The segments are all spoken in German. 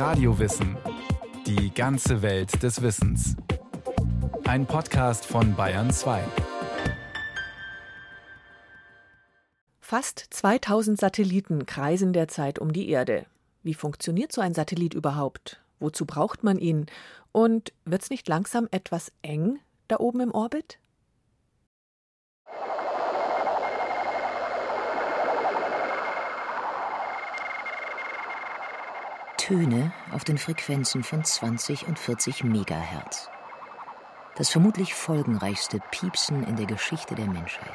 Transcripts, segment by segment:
Radiowissen. Die ganze Welt des Wissens. Ein Podcast von Bayern 2. Fast 2000 Satelliten kreisen derzeit um die Erde. Wie funktioniert so ein Satellit überhaupt? Wozu braucht man ihn? Und wird es nicht langsam etwas eng da oben im Orbit? Töne auf den Frequenzen von 20 und 40 Megahertz. Das vermutlich folgenreichste Piepsen in der Geschichte der Menschheit.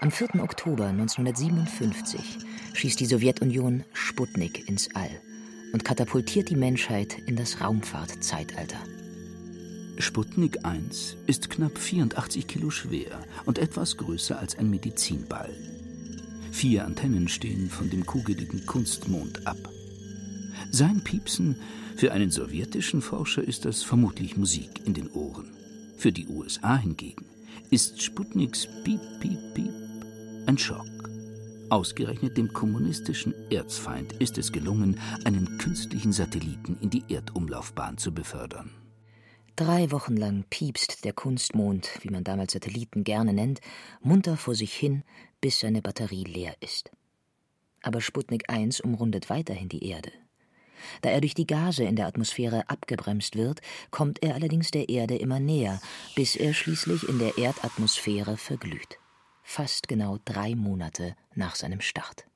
Am 4. Oktober 1957 schießt die Sowjetunion Sputnik ins All und katapultiert die Menschheit in das Raumfahrtzeitalter. Sputnik 1 ist knapp 84 Kilo schwer und etwas größer als ein Medizinball. Vier Antennen stehen von dem kugeligen Kunstmond ab. Sein Piepsen für einen sowjetischen Forscher ist das vermutlich Musik in den Ohren. Für die USA hingegen ist Sputniks Piep, Piep, Piep ein Schock. Ausgerechnet dem kommunistischen Erzfeind ist es gelungen, einen künstlichen Satelliten in die Erdumlaufbahn zu befördern. Drei Wochen lang piepst der Kunstmond, wie man damals Satelliten gerne nennt, munter vor sich hin, bis seine Batterie leer ist. Aber Sputnik 1 umrundet weiterhin die Erde. Da er durch die Gase in der Atmosphäre abgebremst wird, kommt er allerdings der Erde immer näher, bis er schließlich in der Erdatmosphäre verglüht. Fast genau drei Monate nach seinem Start.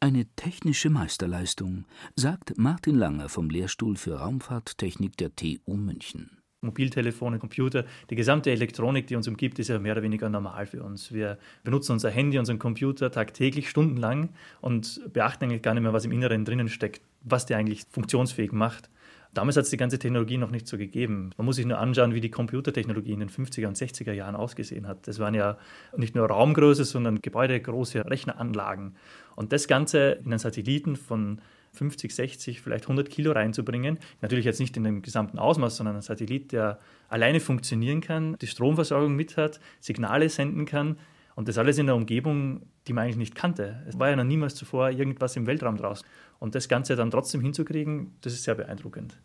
Eine technische Meisterleistung, sagt Martin Langer vom Lehrstuhl für Raumfahrttechnik der TU München. Mobiltelefone, Computer, die gesamte Elektronik, die uns umgibt, ist ja mehr oder weniger normal für uns. Wir benutzen unser Handy, unseren Computer tagtäglich stundenlang und beachten eigentlich gar nicht mehr, was im Inneren drinnen steckt, was der eigentlich funktionsfähig macht. Damals hat es die ganze Technologie noch nicht so gegeben. Man muss sich nur anschauen, wie die Computertechnologie in den 50er und 60er Jahren ausgesehen hat. Das waren ja nicht nur Raumgröße, sondern gebäudegroße Rechneranlagen. Und das Ganze in einen Satelliten von 50, 60, vielleicht 100 Kilo reinzubringen. Natürlich jetzt nicht in dem gesamten Ausmaß, sondern ein Satellit, der alleine funktionieren kann, die Stromversorgung mit hat, Signale senden kann. Und das alles in einer Umgebung, die man eigentlich nicht kannte. Es war ja noch niemals zuvor irgendwas im Weltraum draußen. Und das Ganze dann trotzdem hinzukriegen, das ist sehr beeindruckend.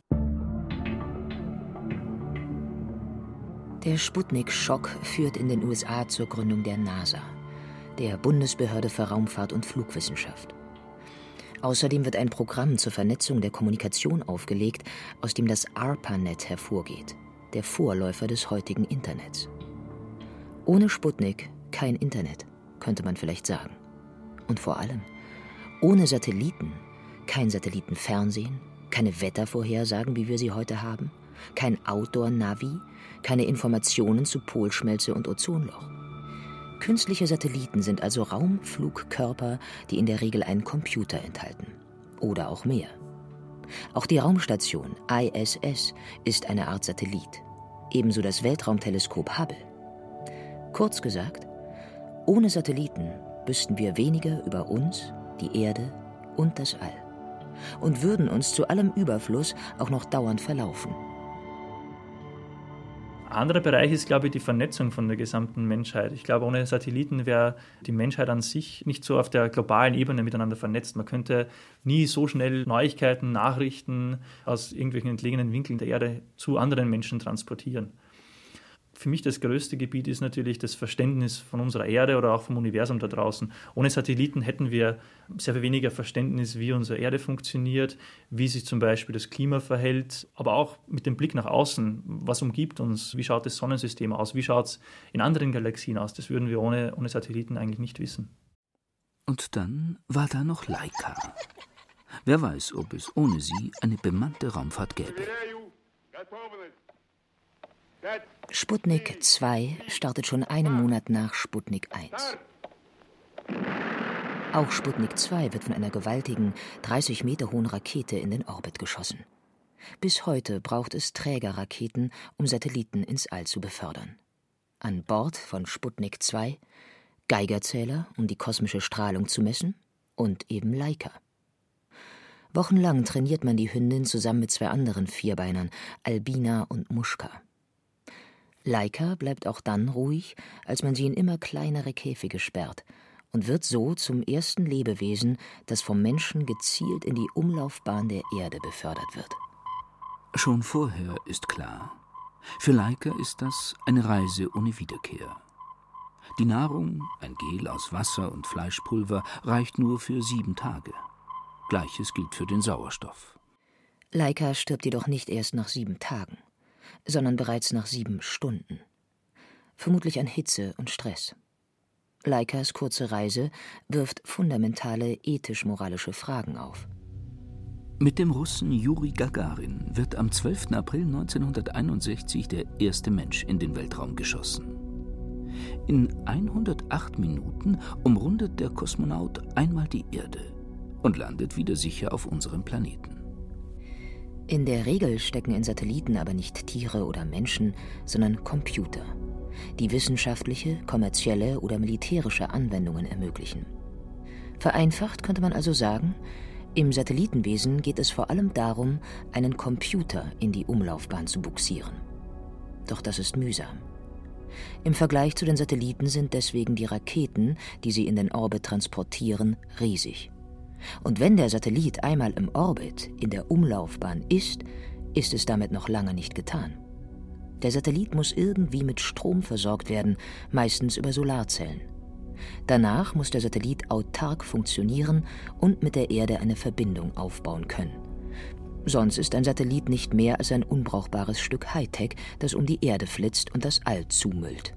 Der Sputnik-Schock führt in den USA zur Gründung der NASA, der Bundesbehörde für Raumfahrt und Flugwissenschaft. Außerdem wird ein Programm zur Vernetzung der Kommunikation aufgelegt, aus dem das ARPANET hervorgeht, der Vorläufer des heutigen Internets. Ohne Sputnik kein Internet, könnte man vielleicht sagen. Und vor allem, ohne Satelliten kein Satellitenfernsehen, keine Wettervorhersagen, wie wir sie heute haben, kein Outdoor-Navi, keine Informationen zu Polschmelze und Ozonloch. Künstliche Satelliten sind also Raumflugkörper, die in der Regel einen Computer enthalten. Oder auch mehr. Auch die Raumstation ISS ist eine Art Satellit. Ebenso das Weltraumteleskop Hubble. Kurz gesagt, ohne Satelliten wüssten wir weniger über uns, die Erde und das All. Und würden uns zu allem Überfluss auch noch dauernd verlaufen. Anderer Bereich ist, glaube ich, die Vernetzung von der gesamten Menschheit. Ich glaube, ohne Satelliten wäre die Menschheit an sich nicht so auf der globalen Ebene miteinander vernetzt. Man könnte nie so schnell Neuigkeiten, Nachrichten aus irgendwelchen entlegenen Winkeln der Erde zu anderen Menschen transportieren für mich das größte Gebiet ist natürlich das Verständnis von unserer Erde oder auch vom Universum da draußen. Ohne Satelliten hätten wir sehr viel weniger Verständnis, wie unsere Erde funktioniert, wie sich zum Beispiel das Klima verhält, aber auch mit dem Blick nach außen, was umgibt uns, wie schaut das Sonnensystem aus, wie schaut es in anderen Galaxien aus. Das würden wir ohne, ohne Satelliten eigentlich nicht wissen. Und dann war da noch Laika. Wer weiß, ob es ohne sie eine bemannte Raumfahrt gäbe. Sputnik 2 startet schon einen Monat nach Sputnik 1. Auch Sputnik 2 wird von einer gewaltigen, 30 Meter hohen Rakete in den Orbit geschossen. Bis heute braucht es Trägerraketen, um Satelliten ins All zu befördern. An Bord von Sputnik 2 Geigerzähler, um die kosmische Strahlung zu messen, und eben Leica. Wochenlang trainiert man die Hündin zusammen mit zwei anderen Vierbeinern, Albina und Muschka. Laika bleibt auch dann ruhig, als man sie in immer kleinere Käfige sperrt und wird so zum ersten Lebewesen, das vom Menschen gezielt in die Umlaufbahn der Erde befördert wird. Schon vorher ist klar, für Laika ist das eine Reise ohne Wiederkehr. Die Nahrung, ein Gel aus Wasser und Fleischpulver, reicht nur für sieben Tage. Gleiches gilt für den Sauerstoff. Laika stirbt jedoch nicht erst nach sieben Tagen, sondern bereits nach sieben Stunden. Vermutlich an Hitze und Stress. Laikas kurze Reise wirft fundamentale ethisch-moralische Fragen auf. Mit dem Russen Juri Gagarin wird am 12. April 1961 der erste Mensch in den Weltraum geschossen. In 108 Minuten umrundet der Kosmonaut einmal die Erde und landet wieder sicher auf unserem Planeten. In der Regel stecken in Satelliten aber nicht Tiere oder Menschen, sondern Computer, die wissenschaftliche, kommerzielle oder militärische Anwendungen ermöglichen. Vereinfacht könnte man also sagen, im Satellitenwesen geht es vor allem darum, einen Computer in die Umlaufbahn zu buxieren. Doch das ist mühsam. Im Vergleich zu den Satelliten sind deswegen die Raketen, die sie in den Orbit transportieren, riesig. Und wenn der Satellit einmal im Orbit, in der Umlaufbahn ist, ist es damit noch lange nicht getan. Der Satellit muss irgendwie mit Strom versorgt werden, meistens über Solarzellen. Danach muss der Satellit autark funktionieren und mit der Erde eine Verbindung aufbauen können. Sonst ist ein Satellit nicht mehr als ein unbrauchbares Stück Hightech, das um die Erde flitzt und das All zumüllt.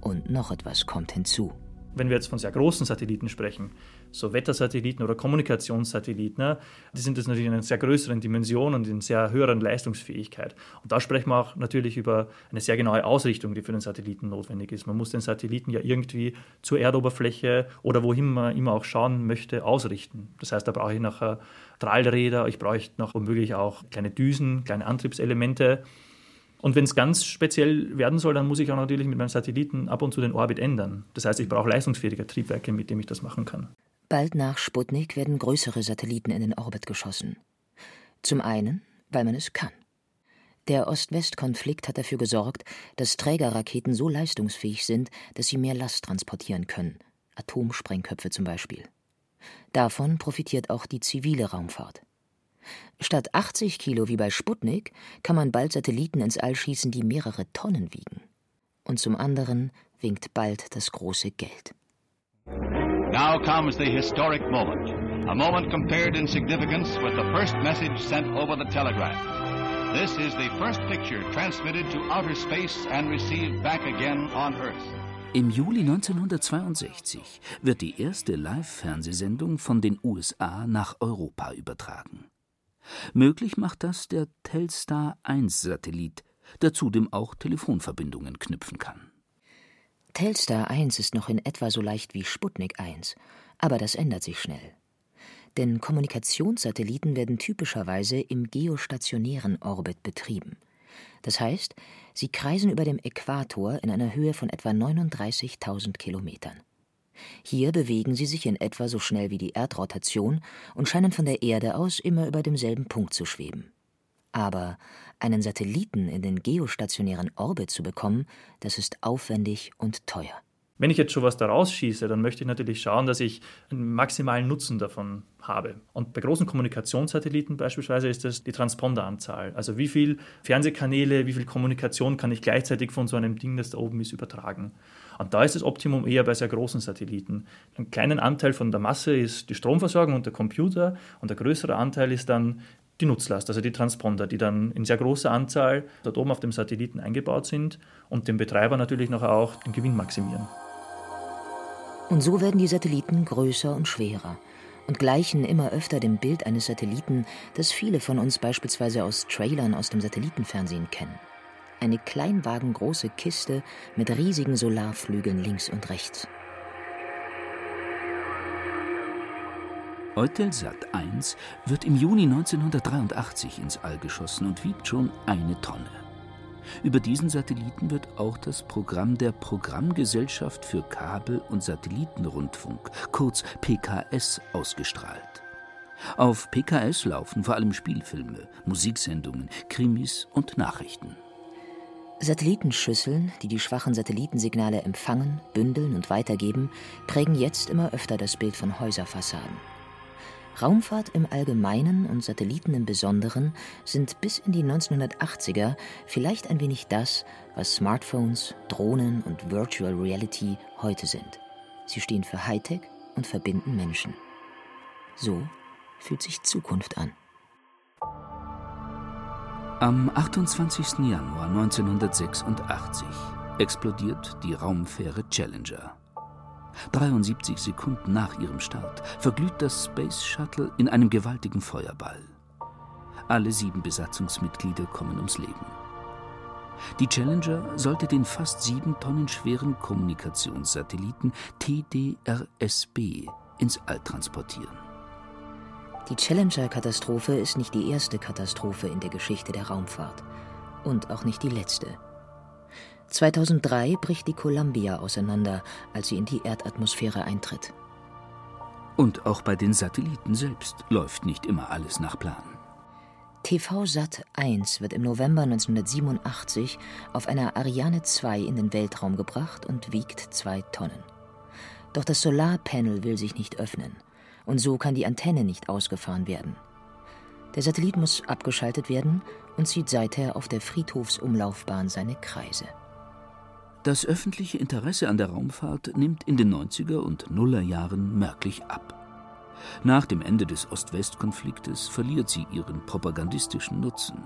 Und noch etwas kommt hinzu. Wenn wir jetzt von sehr großen Satelliten sprechen, so Wettersatelliten oder Kommunikationssatelliten, ne, die sind jetzt natürlich in einer sehr größeren Dimension und in sehr höheren Leistungsfähigkeit. Und da sprechen wir auch natürlich über eine sehr genaue Ausrichtung, die für den Satelliten notwendig ist. Man muss den Satelliten ja irgendwie zur Erdoberfläche oder wohin man immer auch schauen möchte, ausrichten. Das heißt, da brauche ich nachher Strahlräder, ich brauche noch womöglich auch kleine Düsen, kleine Antriebselemente. Und wenn es ganz speziell werden soll, dann muss ich auch natürlich mit meinem Satelliten ab und zu den Orbit ändern. Das heißt, ich brauche leistungsfähige Triebwerke, mit denen ich das machen kann. Bald nach Sputnik werden größere Satelliten in den Orbit geschossen. Zum einen, weil man es kann. Der Ost-West-Konflikt hat dafür gesorgt, dass Trägerraketen so leistungsfähig sind, dass sie mehr Last transportieren können, Atomsprengköpfe zum Beispiel. Davon profitiert auch die zivile Raumfahrt. Statt 80 Kilo wie bei Sputnik kann man bald Satelliten ins All schießen, die mehrere Tonnen wiegen. Und zum anderen winkt bald das große Geld. Now comes the historic moment. A moment compared in significance with the first message sent over the telegraph. This is the first picture transmitted to outer space and received back again on Earth. Im Juli 1962 wird die erste Live-Fernsehsendung von den USA nach Europa übertragen. Möglich macht das der Telstar 1 Satellit, der zudem auch Telefonverbindungen knüpfen kann. Telstar 1 ist noch in etwa so leicht wie Sputnik 1, aber das ändert sich schnell. Denn Kommunikationssatelliten werden typischerweise im geostationären Orbit betrieben. Das heißt, sie kreisen über dem Äquator in einer Höhe von etwa 39.000 Kilometern. Hier bewegen sie sich in etwa so schnell wie die Erdrotation und scheinen von der Erde aus immer über demselben Punkt zu schweben. Aber einen Satelliten in den geostationären Orbit zu bekommen, das ist aufwendig und teuer. Wenn ich jetzt schon was da rausschieße, dann möchte ich natürlich schauen, dass ich einen maximalen Nutzen davon habe. Und bei großen Kommunikationssatelliten beispielsweise ist das die Transponderanzahl. Also wie viele Fernsehkanäle, wie viel Kommunikation kann ich gleichzeitig von so einem Ding, das da oben ist, übertragen. Und da ist das Optimum eher bei sehr großen Satelliten. Einen kleinen Anteil von der Masse ist die Stromversorgung und der Computer und der größere Anteil ist dann die Nutzlast, also die Transponder, die dann in sehr großer Anzahl dort oben auf dem Satelliten eingebaut sind und dem Betreiber natürlich noch auch den Gewinn maximieren. Und so werden die Satelliten größer und schwerer und gleichen immer öfter dem Bild eines Satelliten, das viele von uns beispielsweise aus Trailern aus dem Satellitenfernsehen kennen. Eine kleinwagengroße Kiste mit riesigen Solarflügeln links und rechts. Eutelsat 1 wird im Juni 1983 ins All geschossen und wiegt schon eine Tonne. Über diesen Satelliten wird auch das Programm der Programmgesellschaft für Kabel- und Satellitenrundfunk, kurz PKS, ausgestrahlt. Auf PKS laufen vor allem Spielfilme, Musiksendungen, Krimis und Nachrichten. Satellitenschüsseln, die die schwachen Satellitensignale empfangen, bündeln und weitergeben, prägen jetzt immer öfter das Bild von Häuserfassaden. Raumfahrt im Allgemeinen und Satelliten im Besonderen sind bis in die 1980er vielleicht ein wenig das, was Smartphones, Drohnen und Virtual Reality heute sind. Sie stehen für Hightech und verbinden Menschen. So fühlt sich Zukunft an. Am 28. Januar 1986 explodiert die Raumfähre Challenger. 73 Sekunden nach ihrem Start verglüht das Space Shuttle in einem gewaltigen Feuerball. Alle sieben Besatzungsmitglieder kommen ums Leben. Die Challenger sollte den fast sieben Tonnen schweren Kommunikationssatelliten TDRSB ins All transportieren. Die Challenger-Katastrophe ist nicht die erste Katastrophe in der Geschichte der Raumfahrt und auch nicht die letzte. 2003 bricht die Columbia auseinander, als sie in die Erdatmosphäre eintritt. Und auch bei den Satelliten selbst läuft nicht immer alles nach Plan. TV Sat 1 wird im November 1987 auf einer Ariane 2 in den Weltraum gebracht und wiegt zwei Tonnen. Doch das Solarpanel will sich nicht öffnen und so kann die Antenne nicht ausgefahren werden. Der Satellit muss abgeschaltet werden und zieht seither auf der Friedhofsumlaufbahn seine Kreise. Das öffentliche Interesse an der Raumfahrt nimmt in den 90er und Nuller Jahren merklich ab. Nach dem Ende des Ost-West-Konfliktes verliert sie ihren propagandistischen Nutzen.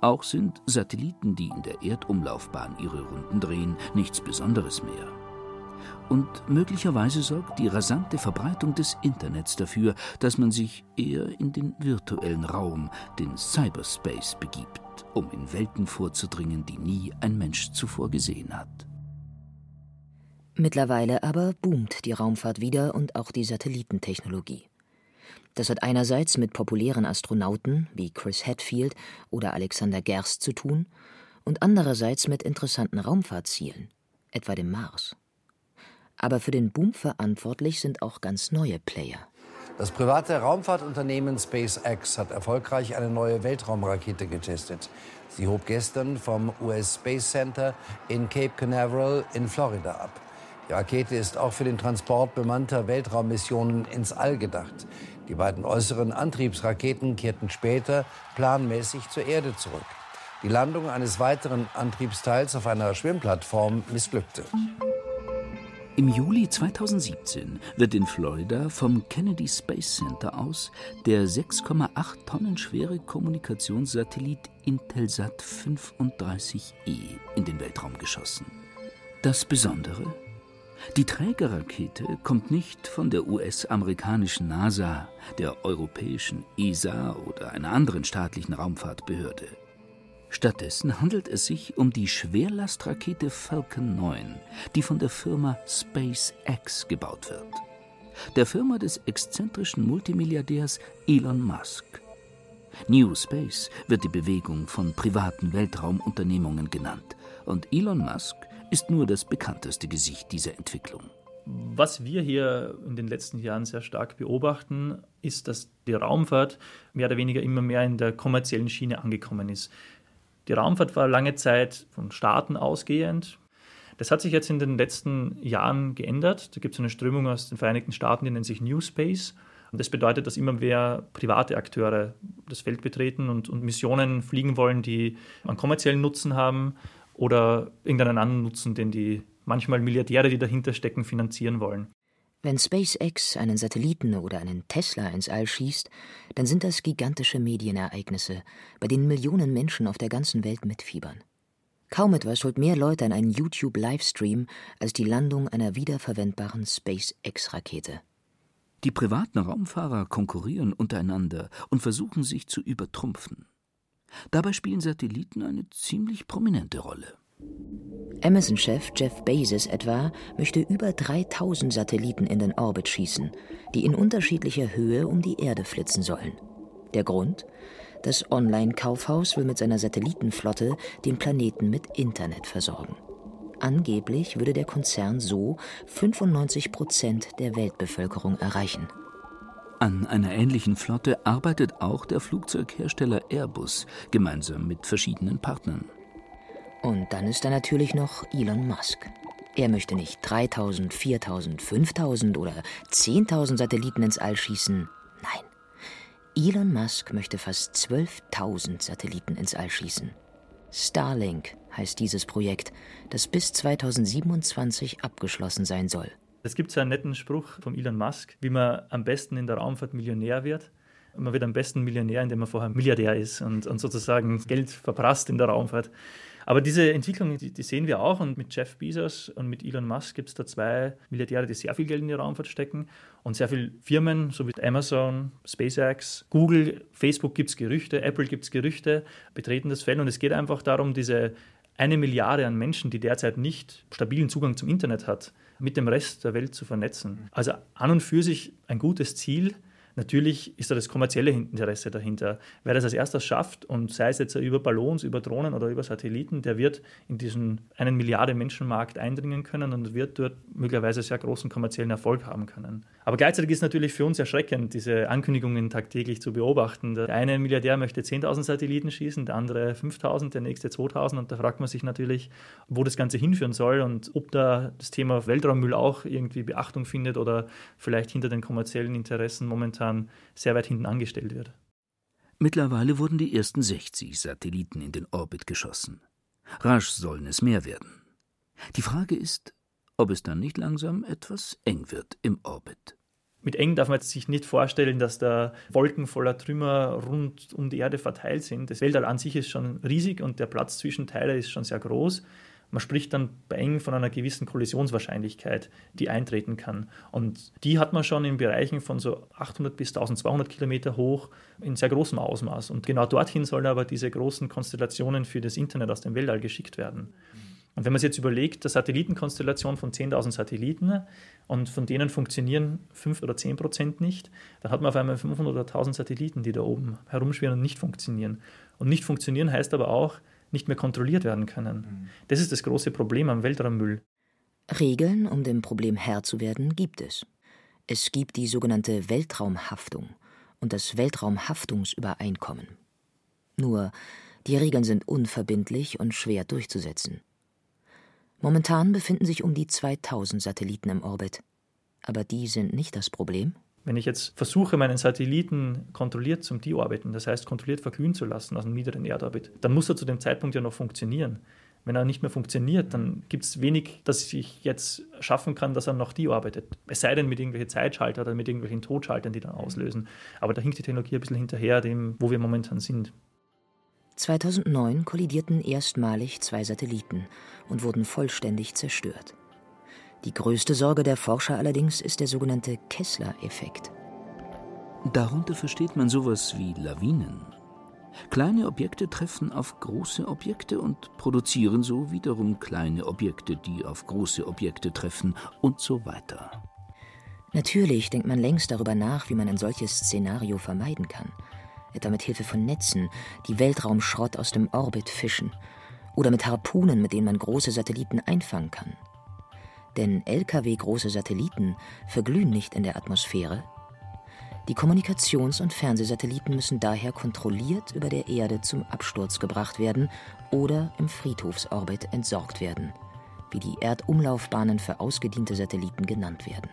Auch sind Satelliten, die in der Erdumlaufbahn ihre Runden drehen, nichts Besonderes mehr. Und möglicherweise sorgt die rasante Verbreitung des Internets dafür, dass man sich eher in den virtuellen Raum, den Cyberspace, begibt, um in Welten vorzudringen, die nie ein Mensch zuvor gesehen hat. Mittlerweile aber boomt die Raumfahrt wieder und auch die Satellitentechnologie. Das hat einerseits mit populären Astronauten wie Chris Hadfield oder Alexander Gerst zu tun und andererseits mit interessanten Raumfahrtzielen, etwa dem Mars. Aber für den Boom verantwortlich sind auch ganz neue Player. Das private Raumfahrtunternehmen SpaceX hat erfolgreich eine neue Weltraumrakete getestet. Sie hob gestern vom US Space Center in Cape Canaveral in Florida ab. Die Rakete ist auch für den Transport bemannter Weltraummissionen ins All gedacht. Die beiden äußeren Antriebsraketen kehrten später planmäßig zur Erde zurück. Die Landung eines weiteren Antriebsteils auf einer Schwimmplattform missglückte. Im Juli 2017 wird in Florida vom Kennedy Space Center aus der 6,8 Tonnen schwere Kommunikationssatellit Intelsat 35E in den Weltraum geschossen. Das Besondere? Die Trägerrakete kommt nicht von der US-amerikanischen NASA, der europäischen ESA oder einer anderen staatlichen Raumfahrtbehörde. Stattdessen handelt es sich um die Schwerlastrakete Falcon 9, die von der Firma SpaceX gebaut wird. Der Firma des exzentrischen Multimilliardärs Elon Musk. New Space wird die Bewegung von privaten Weltraumunternehmungen genannt. Und Elon Musk ist nur das bekannteste Gesicht dieser Entwicklung. Was wir hier in den letzten Jahren sehr stark beobachten, ist, dass die Raumfahrt mehr oder weniger immer mehr in der kommerziellen Schiene angekommen ist. Die Raumfahrt war lange Zeit von Staaten ausgehend. Das hat sich jetzt in den letzten Jahren geändert. Da gibt es eine Strömung aus den Vereinigten Staaten, die nennt sich New Space. Und das bedeutet, dass immer mehr private Akteure das Feld betreten und, und Missionen fliegen wollen, die einen kommerziellen Nutzen haben oder irgendeinen anderen Nutzen, den die manchmal Milliardäre, die dahinter stecken, finanzieren wollen. Wenn SpaceX einen Satelliten oder einen Tesla ins All schießt, dann sind das gigantische Medienereignisse, bei denen Millionen Menschen auf der ganzen Welt mitfiebern. Kaum etwas holt mehr Leute an einen YouTube-Livestream als die Landung einer wiederverwendbaren SpaceX-Rakete. Die privaten Raumfahrer konkurrieren untereinander und versuchen sich zu übertrumpfen. Dabei spielen Satelliten eine ziemlich prominente Rolle. Amazon-Chef Jeff Bezos etwa möchte über 3000 Satelliten in den Orbit schießen, die in unterschiedlicher Höhe um die Erde flitzen sollen. Der Grund? Das Online-Kaufhaus will mit seiner Satellitenflotte den Planeten mit Internet versorgen. Angeblich würde der Konzern so 95 Prozent der Weltbevölkerung erreichen. An einer ähnlichen Flotte arbeitet auch der Flugzeughersteller Airbus gemeinsam mit verschiedenen Partnern. Und dann ist da natürlich noch Elon Musk. Er möchte nicht 3000, 4000, 5000 oder 10.000 Satelliten ins All schießen. Nein. Elon Musk möchte fast 12.000 Satelliten ins All schießen. Starlink heißt dieses Projekt, das bis 2027 abgeschlossen sein soll. Es gibt so einen netten Spruch von Elon Musk, wie man am besten in der Raumfahrt Millionär wird. Man wird am besten Millionär, indem man vorher Milliardär ist und, und sozusagen Geld verprasst in der Raumfahrt. Aber diese Entwicklung, die, die, sehen wir auch. Und mit Jeff Bezos und mit Elon Musk gibt es da zwei Milliardäre, die sehr viel Geld in die Raumfahrt stecken. Und sehr viele Firmen, so wie Amazon, SpaceX, Google, Facebook gibt es Gerüchte, Apple gibt es Gerüchte, betreten das Feld. Und es geht einfach darum, diese eine Milliarde an Menschen, die derzeit nicht stabilen Zugang zum Internet hat, mit dem Rest der Welt zu vernetzen. Also an und für sich ein gutes Ziel, Natürlich ist da das kommerzielle Interesse dahinter. Wer das als erstes schafft, und sei es jetzt über Ballons, über Drohnen oder über Satelliten, der wird in diesen einen Milliarde Menschenmarkt eindringen können und wird dort möglicherweise sehr großen kommerziellen Erfolg haben können. Aber gleichzeitig ist natürlich für uns erschreckend, diese Ankündigungen tagtäglich zu beobachten. Der eine Milliardär möchte 10.000 Satelliten schießen, der andere 5.000, der nächste 2.000 und da fragt man sich natürlich, wo das Ganze hinführen soll und ob da das Thema Weltraummüll auch irgendwie Beachtung findet oder vielleicht hinter den kommerziellen Interessen momentan sehr weit hinten angestellt wird. Mittlerweile wurden die ersten 60 Satelliten in den Orbit geschossen. Rasch sollen es mehr werden. Die Frage ist, ob es dann nicht langsam etwas eng wird im Orbit. Mit eng darf man sich nicht vorstellen, dass da Wolken voller Trümmer rund um die Erde verteilt sind. Das Weltall an sich ist schon riesig und der Platz zwischen Teile ist schon sehr groß. Man spricht dann bei eng von einer gewissen Kollisionswahrscheinlichkeit, die eintreten kann. Und die hat man schon in Bereichen von so 800 bis 1200 Kilometer hoch in sehr großem Ausmaß. Und genau dorthin sollen aber diese großen Konstellationen für das Internet aus dem Weltall geschickt werden. Und wenn man sich jetzt überlegt, eine Satellitenkonstellation von 10.000 Satelliten und von denen funktionieren 5 oder 10 Prozent nicht, dann hat man auf einmal 500 oder 1000 Satelliten, die da oben herumschwirren und nicht funktionieren. Und nicht funktionieren heißt aber auch, nicht mehr kontrolliert werden können. Mhm. Das ist das große Problem am Weltraummüll. Regeln, um dem Problem Herr zu werden, gibt es. Es gibt die sogenannte Weltraumhaftung und das Weltraumhaftungsübereinkommen. Nur, die Regeln sind unverbindlich und schwer durchzusetzen. Momentan befinden sich um die 2000 Satelliten im Orbit. Aber die sind nicht das Problem. Wenn ich jetzt versuche, meinen Satelliten kontrolliert zum Deorbiten, das heißt kontrolliert verglühen zu lassen aus dem niederen Erdorbit, dann muss er zu dem Zeitpunkt ja noch funktionieren. Wenn er nicht mehr funktioniert, dann gibt es wenig, das ich jetzt schaffen kann, dass er noch deorbitet. Es sei denn mit irgendwelchen Zeitschalter oder mit irgendwelchen Totschaltern, die dann auslösen. Aber da hinkt die Technologie ein bisschen hinterher, dem, wo wir momentan sind. 2009 kollidierten erstmalig zwei Satelliten und wurden vollständig zerstört. Die größte Sorge der Forscher allerdings ist der sogenannte Kessler-Effekt. Darunter versteht man sowas wie Lawinen. Kleine Objekte treffen auf große Objekte und produzieren so wiederum kleine Objekte, die auf große Objekte treffen und so weiter. Natürlich denkt man längst darüber nach, wie man ein solches Szenario vermeiden kann etwa mit Hilfe von Netzen, die Weltraumschrott aus dem Orbit fischen oder mit Harpunen, mit denen man große Satelliten einfangen kann. Denn Lkw-große Satelliten verglühen nicht in der Atmosphäre. Die Kommunikations- und Fernsehsatelliten müssen daher kontrolliert über der Erde zum Absturz gebracht werden oder im Friedhofsorbit entsorgt werden, wie die Erdumlaufbahnen für ausgediente Satelliten genannt werden.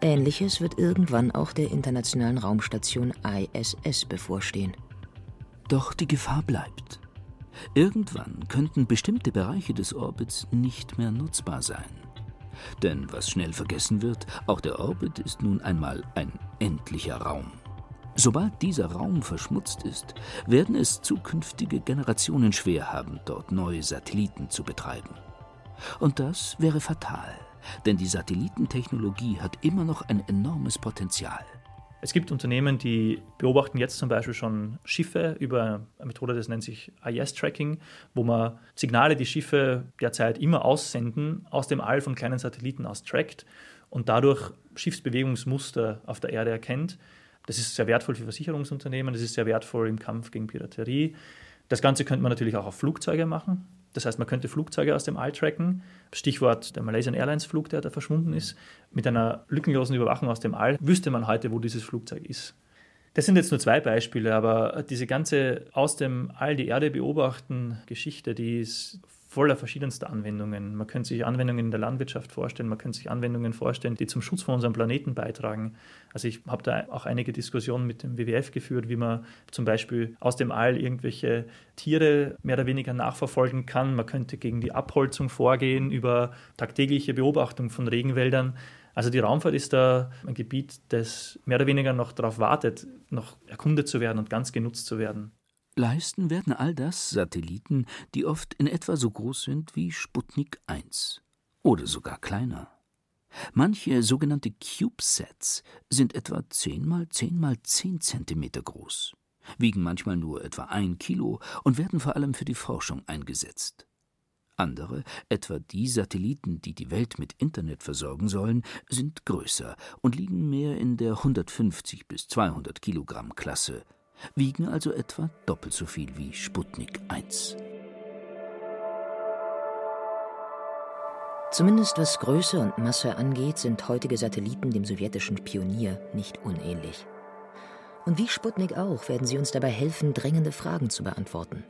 Ähnliches wird irgendwann auch der internationalen Raumstation ISS bevorstehen. Doch die Gefahr bleibt. Irgendwann könnten bestimmte Bereiche des Orbits nicht mehr nutzbar sein. Denn was schnell vergessen wird, auch der Orbit ist nun einmal ein endlicher Raum. Sobald dieser Raum verschmutzt ist, werden es zukünftige Generationen schwer haben, dort neue Satelliten zu betreiben. Und das wäre fatal denn die Satellitentechnologie hat immer noch ein enormes Potenzial. Es gibt Unternehmen, die beobachten jetzt zum Beispiel schon Schiffe über eine Methode, das nennt sich IS-Tracking, wo man Signale, die Schiffe derzeit immer aussenden, aus dem All von kleinen Satelliten aus trackt und dadurch Schiffsbewegungsmuster auf der Erde erkennt. Das ist sehr wertvoll für Versicherungsunternehmen, das ist sehr wertvoll im Kampf gegen Piraterie. Das Ganze könnte man natürlich auch auf Flugzeuge machen. Das heißt, man könnte Flugzeuge aus dem All tracken. Stichwort der Malaysian Airlines Flug, der da verschwunden ist. Mit einer lückenlosen Überwachung aus dem All wüsste man heute, wo dieses Flugzeug ist. Das sind jetzt nur zwei Beispiele, aber diese ganze aus dem All die Erde beobachten Geschichte, die ist voller verschiedenster Anwendungen. Man könnte sich Anwendungen in der Landwirtschaft vorstellen, man könnte sich Anwendungen vorstellen, die zum Schutz von unserem Planeten beitragen. Also ich habe da auch einige Diskussionen mit dem WWF geführt, wie man zum Beispiel aus dem All irgendwelche Tiere mehr oder weniger nachverfolgen kann. Man könnte gegen die Abholzung vorgehen über tagtägliche Beobachtung von Regenwäldern. Also die Raumfahrt ist da ein Gebiet, das mehr oder weniger noch darauf wartet, noch erkundet zu werden und ganz genutzt zu werden. Leisten werden all das Satelliten, die oft in etwa so groß sind wie Sputnik 1 oder sogar kleiner. Manche sogenannte CubeSats sind etwa 10 mal 10 mal 10 Zentimeter groß, wiegen manchmal nur etwa ein Kilo und werden vor allem für die Forschung eingesetzt. Andere, etwa die Satelliten, die die Welt mit Internet versorgen sollen, sind größer und liegen mehr in der 150 bis 200 Kilogramm Klasse, wiegen also etwa doppelt so viel wie Sputnik 1. Zumindest was Größe und Masse angeht, sind heutige Satelliten dem sowjetischen Pionier nicht unähnlich. Und wie Sputnik auch werden sie uns dabei helfen, drängende Fragen zu beantworten.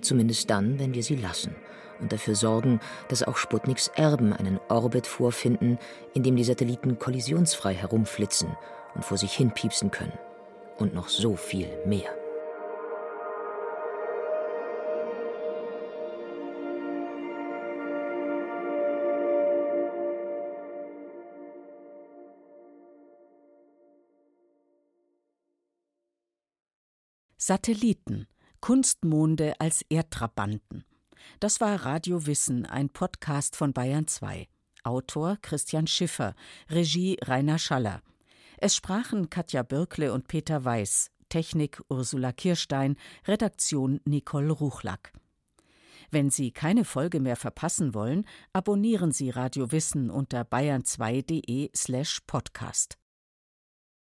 Zumindest dann, wenn wir sie lassen und dafür sorgen, dass auch Sputniks Erben einen Orbit vorfinden, in dem die Satelliten kollisionsfrei herumflitzen und vor sich hin piepsen können. Und noch so viel mehr. Satelliten, Kunstmonde als Erdtrabanten. Das war Radio Wissen, ein Podcast von Bayern 2. Autor Christian Schiffer, Regie Rainer Schaller. Es sprachen Katja Birkle und Peter Weiß, Technik Ursula Kirstein, Redaktion Nicole Ruchlack. Wenn Sie keine Folge mehr verpassen wollen, abonnieren Sie Radio Wissen unter bayern2.de slash podcast.